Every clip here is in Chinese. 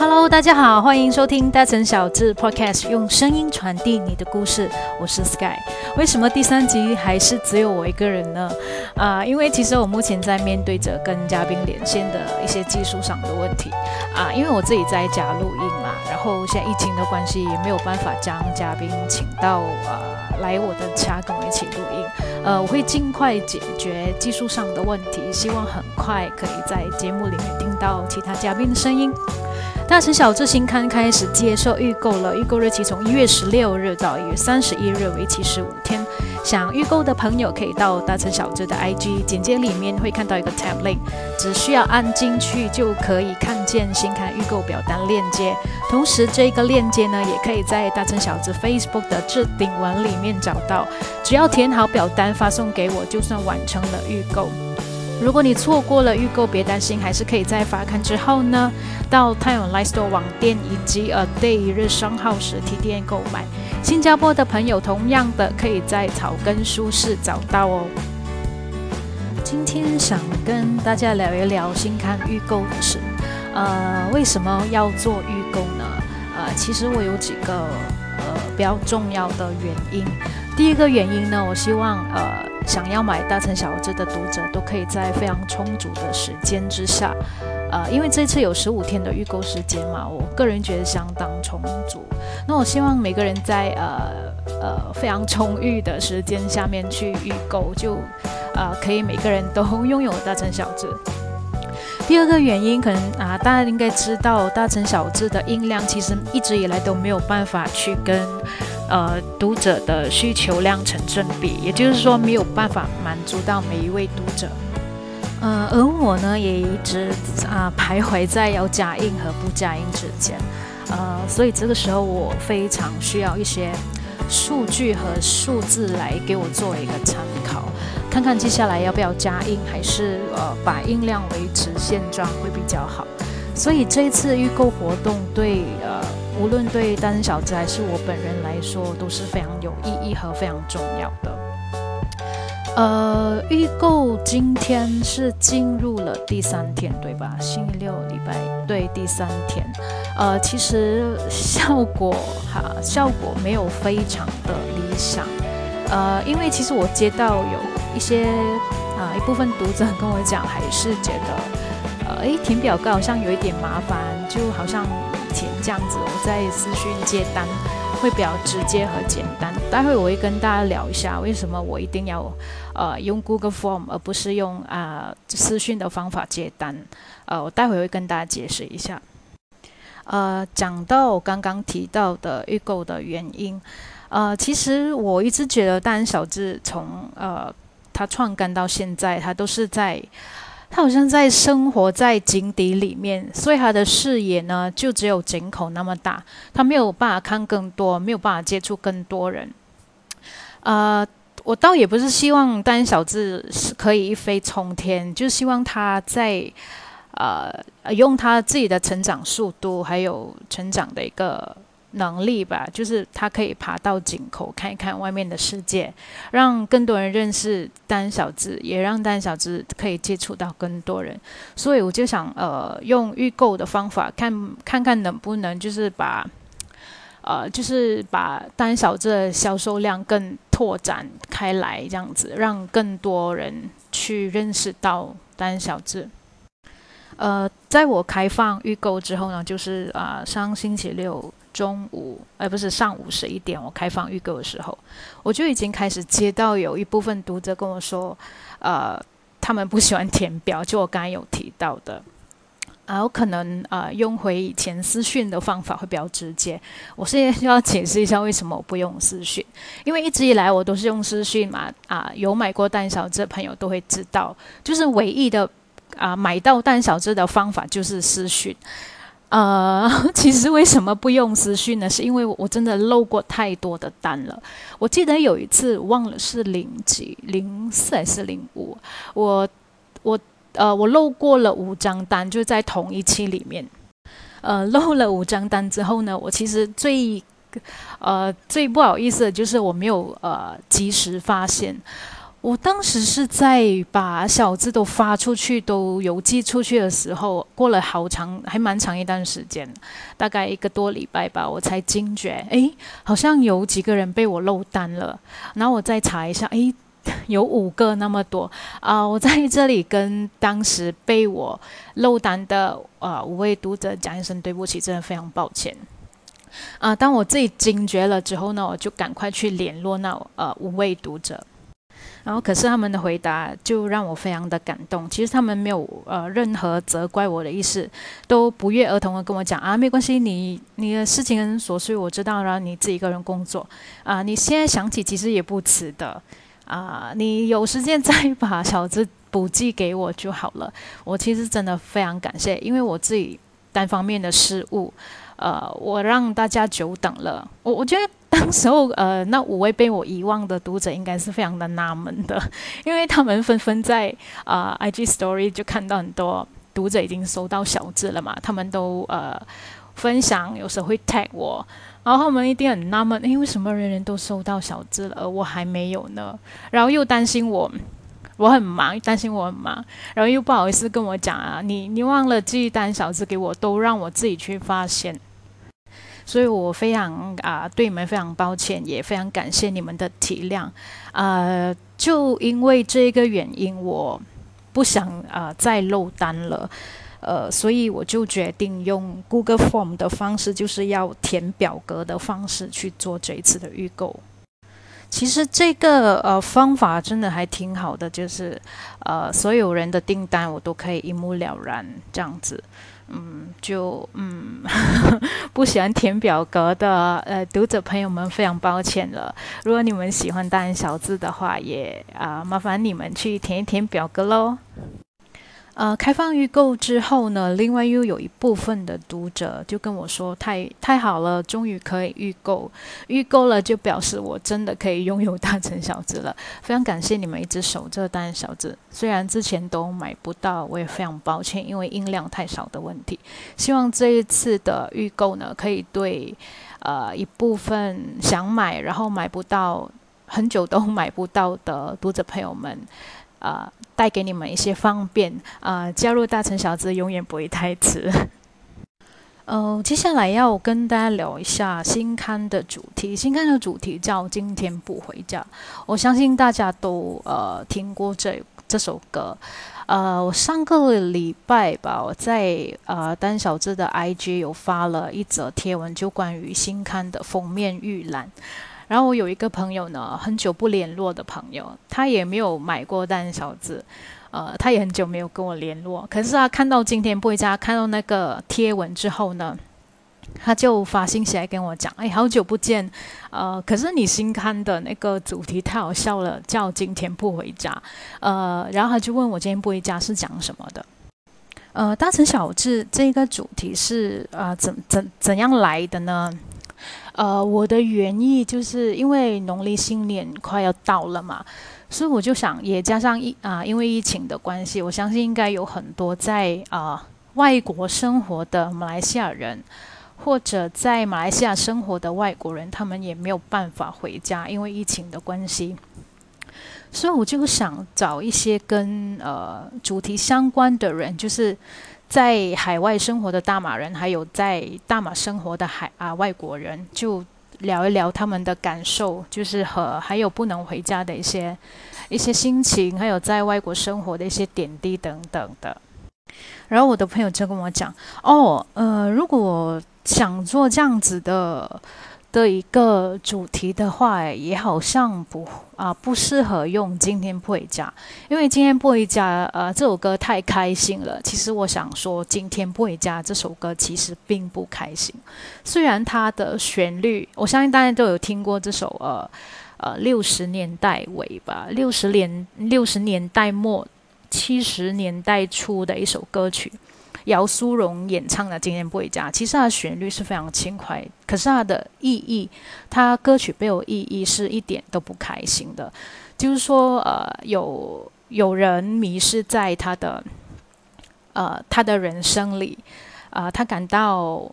Hello，大家好，欢迎收听大城小智 Podcast，用声音传递你的故事。我是 Sky。为什么第三集还是只有我一个人呢？啊，因为其实我目前在面对着跟嘉宾连线的一些技术上的问题啊，因为我自己在家录音嘛，然后现在疫情的关系也没有办法将嘉宾请到呃来我的家跟我一起录音。呃，我会尽快解决技术上的问题，希望很快可以在节目里面听到其他嘉宾的声音。大城小智新刊开始接受预购了，预购日期从一月十六日到一月三十一日，为期十五天。想预购的朋友可以到大城小智的 IG 简介里面会看到一个 tab link，只需要按进去就可以看见新刊预购表单链接。同时，这个链接呢，也可以在大城小智 Facebook 的置顶文里面找到。只要填好表单发送给我，就算完成了预购。如果你错过了预购，别担心，还是可以在发刊之后呢，到太阳 Live Store 网店以及 A Day 日商号实体店购买。新加坡的朋友同样的可以在草根书市找到哦。今天想跟大家聊一聊新刊预购的事。呃，为什么要做预购呢？呃，其实我有几个呃比较重要的原因。第一个原因呢，我希望呃想要买大城小智的读者都可以在非常充足的时间之下，呃，因为这次有十五天的预购时间嘛，我个人觉得相当充足。那我希望每个人在呃呃非常充裕的时间下面去预购，就呃可以每个人都拥有大城小智。第二个原因可能啊，大家应该知道大城小智的音量其实一直以来都没有办法去跟。呃，读者的需求量成正比，也就是说没有办法满足到每一位读者。呃，而我呢，也一直啊徘徊在要加印和不加印之间。呃，所以这个时候我非常需要一些数据和数字来给我做一个参考，看看接下来要不要加印，还是呃把音量维持现状会比较好。所以这一次预购活动对呃。无论对单身小子还是我本人来说，都是非常有意义和非常重要的。呃，预购今天是进入了第三天，对吧？星期六礼拜对第三天。呃，其实效果哈，效果没有非常的理想。呃，因为其实我接到有一些啊一部分读者跟我讲，还是觉得呃，诶，填表格好像有一点麻烦，就好像。这样子，我在私讯接单会比较直接和简单。待会我会跟大家聊一下，为什么我一定要呃用 Google Form 而不是用啊私讯的方法接单。呃，我待会会跟大家解释一下。呃，讲到我刚刚提到的预购的原因，呃，其实我一直觉得大人小智从呃他创刊到现在，他都是在。他好像在生活在井底里面，所以他的视野呢就只有井口那么大，他没有办法看更多，没有办法接触更多人。呃，我倒也不是希望单小智是可以一飞冲天，就希望他在呃用他自己的成长速度，还有成长的一个。能力吧，就是他可以爬到井口看一看外面的世界，让更多人认识单小智，也让单小智可以接触到更多人。所以我就想，呃，用预购的方法，看看看能不能就是把，呃，就是把单小智的销售量更拓展开来，这样子，让更多人去认识到单小智。呃，在我开放预购之后呢，就是啊，上星期六。中午，而不是上午十一点，我开放预购的时候，我就已经开始接到有一部分读者跟我说，呃，他们不喜欢填表，就我刚才有提到的，啊，我可能呃用回以前私讯的方法会比较直接。我现在就要解释一下为什么我不用私讯，因为一直以来我都是用私讯嘛，啊，有买过蛋小子的朋友都会知道，就是唯一的啊买到蛋小子的方法就是私讯。呃，其实为什么不用私讯呢？是因为我真的漏过太多的单了。我记得有一次忘了是零几、零四还是零五，我我呃我漏过了五张单，就在同一期里面。呃，漏了五张单之后呢，我其实最呃最不好意思的就是我没有呃及时发现。我当时是在把小字都发出去、都邮寄出去的时候，过了好长，还蛮长一段时间，大概一个多礼拜吧，我才惊觉，哎，好像有几个人被我漏单了。然后我再查一下，哎，有五个那么多啊！我在这里跟当时被我漏单的呃五位读者讲一声对不起，真的非常抱歉。啊，当我自己惊觉了之后呢，我就赶快去联络那呃五位读者。然后，可是他们的回答就让我非常的感动。其实他们没有呃任何责怪我的意思，都不约而同的跟我讲啊，没关系，你你的事情很琐碎，我知道，然后你自己一个人工作啊，你现在想起其实也不迟的啊，你有时间再把小子补寄给我就好了。我其实真的非常感谢，因为我自己单方面的失误。呃，我让大家久等了。我我觉得当时候，呃，那五位被我遗忘的读者应该是非常的纳闷的，因为他们纷纷在啊 IG Story 就看到很多读者已经收到小字了嘛，他们都呃分享，有时候会 tag 我，然后他们一定很纳闷，诶，为什么人人都收到小字了，而我还没有呢？然后又担心我。我很忙，担心我很忙，然后又不好意思跟我讲啊，你你忘了寄单小字给我，都让我自己去发现，所以我非常啊对你们非常抱歉，也非常感谢你们的体谅，呃，就因为这个原因，我不想啊再漏单了，呃，所以我就决定用 Google Form 的方式，就是要填表格的方式去做这一次的预购。其实这个呃方法真的还挺好的，就是呃所有人的订单我都可以一目了然这样子，嗯，就嗯 不喜欢填表格的呃读者朋友们非常抱歉了。如果你们喜欢大人小字的话，也啊麻烦你们去填一填表格喽。呃，开放预购之后呢，另外又有一部分的读者就跟我说：“太太好了，终于可以预购，预购了就表示我真的可以拥有大成小子了。”非常感谢你们一直守着大成小子，虽然之前都买不到，我也非常抱歉，因为音量太少的问题。希望这一次的预购呢，可以对呃一部分想买然后买不到很久都买不到的读者朋友们。啊，带给你们一些方便啊！加入大成小子永远不会太迟。呃，接下来要跟大家聊一下新刊的主题。新刊的主题叫《今天不回家》，我相信大家都呃听过这这首歌。呃，我上个礼拜吧，我在呃单小智的 IG 有发了一则贴文，就关于新刊的封面预览。然后我有一个朋友呢，很久不联络的朋友，他也没有买过蛋小子，呃，他也很久没有跟我联络。可是他看到今天不回家，看到那个贴文之后呢，他就发信息来跟我讲：“哎，好久不见，呃，可是你新刊的那个主题太好笑了，叫今天不回家。”呃，然后他就问我今天不回家是讲什么的？呃，大城小智这个主题是啊，怎怎怎样来的呢？呃，我的原意就是因为农历新年快要到了嘛，所以我就想，也加上疫啊，因为疫情的关系，我相信应该有很多在啊外国生活的马来西亚人，或者在马来西亚生活的外国人，他们也没有办法回家，因为疫情的关系，所以我就想找一些跟呃主题相关的人，就是。在海外生活的大马人，还有在大马生活的海啊外国人，就聊一聊他们的感受，就是和还有不能回家的一些一些心情，还有在外国生活的一些点滴等等的。然后我的朋友就跟我讲：“哦，呃，如果想做这样子的。”的一个主题的话，也好像不啊不适合用今天不回家，因为今天不回家，呃，这首歌太开心了。其实我想说，今天不回家这首歌其实并不开心。虽然它的旋律，我相信大家都有听过这首呃呃六十年代尾吧，六十年六十年代末七十年代初的一首歌曲。姚苏荣演唱的《今天不回家》，其实它的旋律是非常轻快，可是它的意义，它歌曲背后意义是一点都不开心的。就是说，呃，有有人迷失在他的，呃，他的人生里，啊，他感到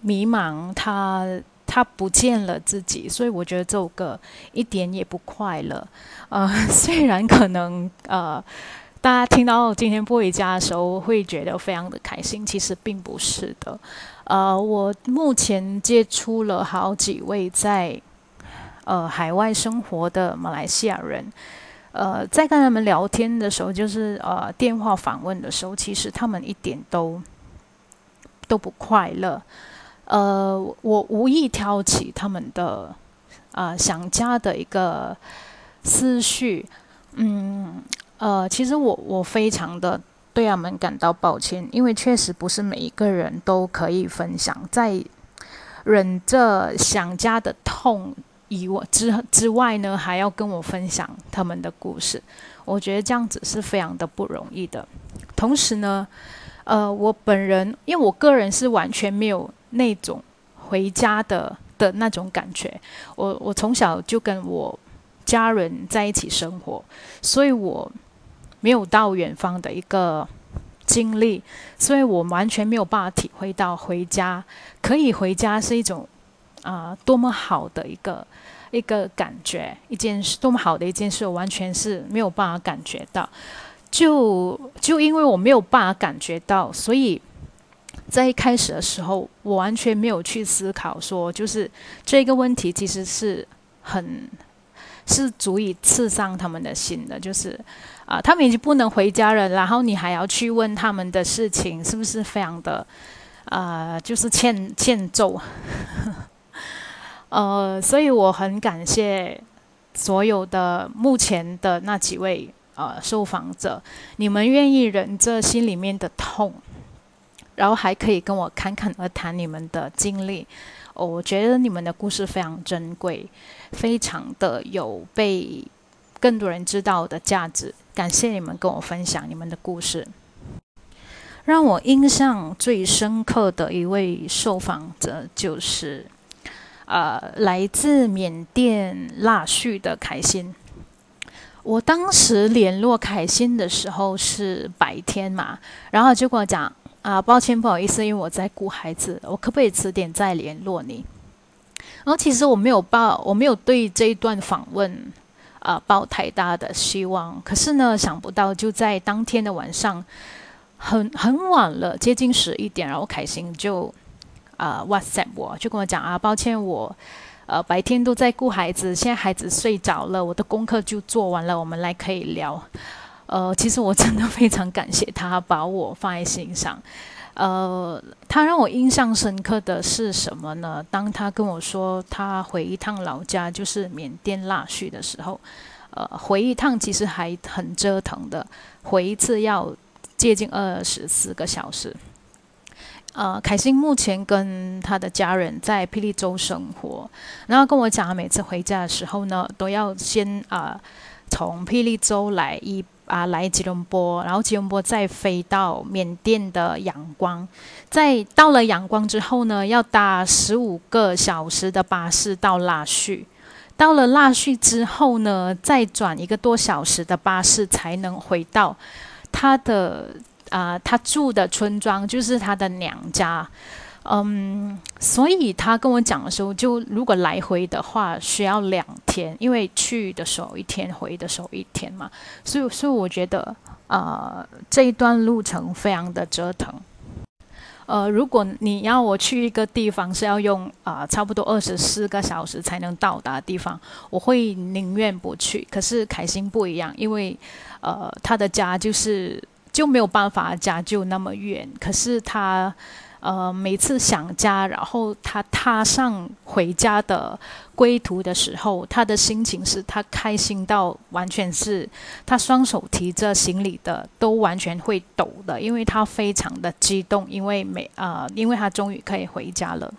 迷茫，他。他不见了自己，所以我觉得这首歌一点也不快乐。呃，虽然可能呃，大家听到今天不回家的时候会觉得非常的开心，其实并不是的。呃，我目前接触了好几位在呃海外生活的马来西亚人，呃，在跟他们聊天的时候，就是呃电话访问的时候，其实他们一点都都不快乐。呃，我无意挑起他们的啊想家的一个思绪，嗯，呃，其实我我非常的。对他们感到抱歉，因为确实不是每一个人都可以分享，在忍着想家的痛以外之之外呢，还要跟我分享他们的故事。我觉得这样子是非常的不容易的。同时呢，呃，我本人因为我个人是完全没有那种回家的的那种感觉。我我从小就跟我家人在一起生活，所以我。没有到远方的一个经历，所以我完全没有办法体会到回家可以回家是一种啊多么好的一个一个感觉，一件事多么好的一件事，我完全是没有办法感觉到。就就因为我没有办法感觉到，所以在一开始的时候，我完全没有去思考说，就是这个问题其实是很是足以刺伤他们的心的，就是。啊，他们已经不能回家了，然后你还要去问他们的事情，是不是非常的，啊，就是欠欠揍？呃，所以我很感谢所有的目前的那几位呃受访者，你们愿意忍着心里面的痛，然后还可以跟我侃侃而谈你们的经历，我觉得你们的故事非常珍贵，非常的有被更多人知道的价值。感谢你们跟我分享你们的故事。让我印象最深刻的一位受访者就是，呃，来自缅甸腊戌的凯欣。我当时联络凯欣的时候是白天嘛，然后就跟我讲啊，抱歉不好意思，因为我在顾孩子，我可不可以迟点再联络你？然后其实我没有报，我没有对这一段访问。啊，抱太大的希望，可是呢，想不到就在当天的晚上，很很晚了，接近十一点，然后凯欣就啊 WhatsApp 我，就跟我讲啊，抱歉，我呃白天都在顾孩子，现在孩子睡着了，我的功课就做完了，我们来可以聊。呃，其实我真的非常感谢他把我放在心上。呃，他让我印象深刻的是什么呢？当他跟我说他回一趟老家，就是缅甸腊戌的时候，呃，回一趟其实还很折腾的，回一次要接近二十四个小时。呃，凯欣目前跟他的家人在霹雳州生活，然后跟我讲，每次回家的时候呢，都要先啊从霹雳州来一。啊，来吉隆坡，然后吉隆坡再飞到缅甸的仰光，在到了仰光之后呢，要搭十五个小时的巴士到腊戌，到了腊戌之后呢，再转一个多小时的巴士才能回到他的啊，他住的村庄，就是他的娘家。嗯，所以他跟我讲的时候，就如果来回的话需要两天，因为去的时候一天，回的时候一天嘛，所以所以我觉得啊这一段路程非常的折腾。呃，如果你要我去一个地方是要用啊差不多二十四个小时才能到达的地方，我会宁愿不去。可是凯欣不一样，因为呃他的家就是就没有办法家就那么远，可是他。呃，每次想家，然后他踏上回家的归途的时候，他的心情是他开心到完全是他双手提着行李的都完全会抖的，因为他非常的激动，因为每啊，因为他终于可以回家了。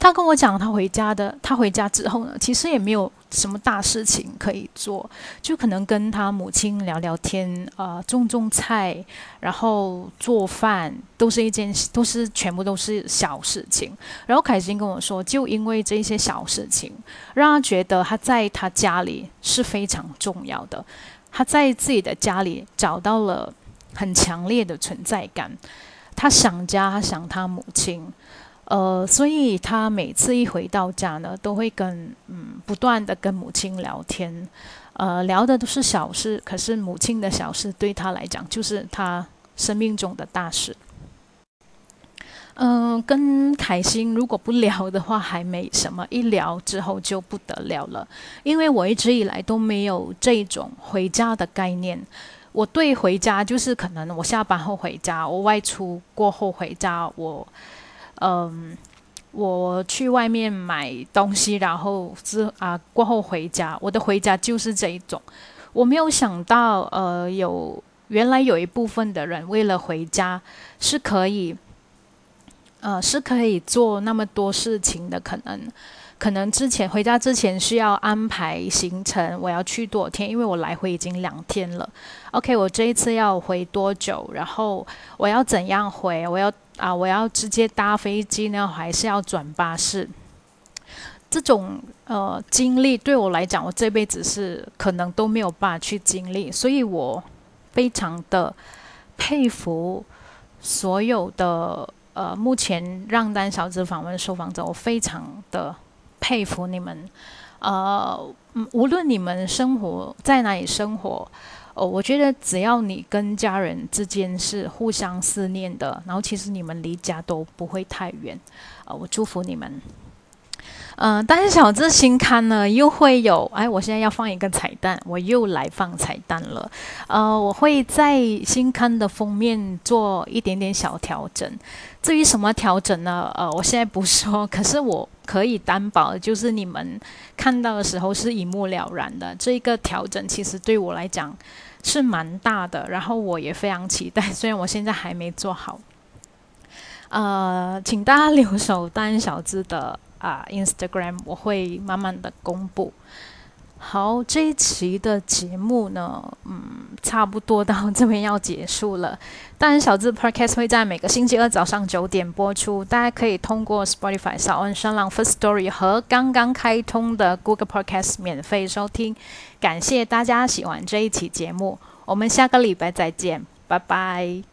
他跟我讲，他回家的，他回家之后呢，其实也没有什么大事情可以做，就可能跟他母亲聊聊天，啊，种种菜，然后做饭，都是一件，都是全部都是小事情。然后凯欣跟我说，就因为这些小事情，让他觉得他在他家里是非常重要的，他在自己的家里找到了很强烈的存在感，他想家，他想他母亲。呃，所以他每次一回到家呢，都会跟嗯不断的跟母亲聊天，呃，聊的都是小事，可是母亲的小事对他来讲就是他生命中的大事。嗯，跟凯欣如果不聊的话还没什么，一聊之后就不得了了，因为我一直以来都没有这种回家的概念。我对回家就是可能我下班后回家，我外出过后回家，我。嗯，我去外面买东西，然后之啊过后回家，我的回家就是这一种。我没有想到，呃，有原来有一部分的人为了回家是可以，呃，是可以做那么多事情的。可能，可能之前回家之前需要安排行程，我要去多少天？因为我来回已经两天了。OK，我这一次要回多久？然后我要怎样回？我要。啊！我要直接搭飞机呢，还是要转巴士？这种呃经历对我来讲，我这辈子是可能都没有办法去经历，所以我非常的佩服所有的呃目前让单小子访问受访者，我非常的佩服你们。呃，无论你们生活在哪里生活。哦，我觉得只要你跟家人之间是互相思念的，然后其实你们离家都不会太远，啊，我祝福你们。嗯，但是小智新刊呢又会有，哎，我现在要放一个彩蛋，我又来放彩蛋了。呃，我会在新刊的封面做一点点小调整。至于什么调整呢？呃，我现在不说，可是我可以担保，就是你们看到的时候是一目了然的。这一个调整其实对我来讲是蛮大的，然后我也非常期待，虽然我现在还没做好。呃，请大家留守单小资的。啊，Instagram 我会慢慢的公布。好，这一期的节目呢，嗯，差不多到这边要结束了。当然，小智 Podcast 会在每个星期二早上九点播出，大家可以通过 Spotify、小恩声浪、First Story 和刚刚开通的 Google Podcast 免费收听。感谢大家喜欢这一期节目，我们下个礼拜再见，拜拜。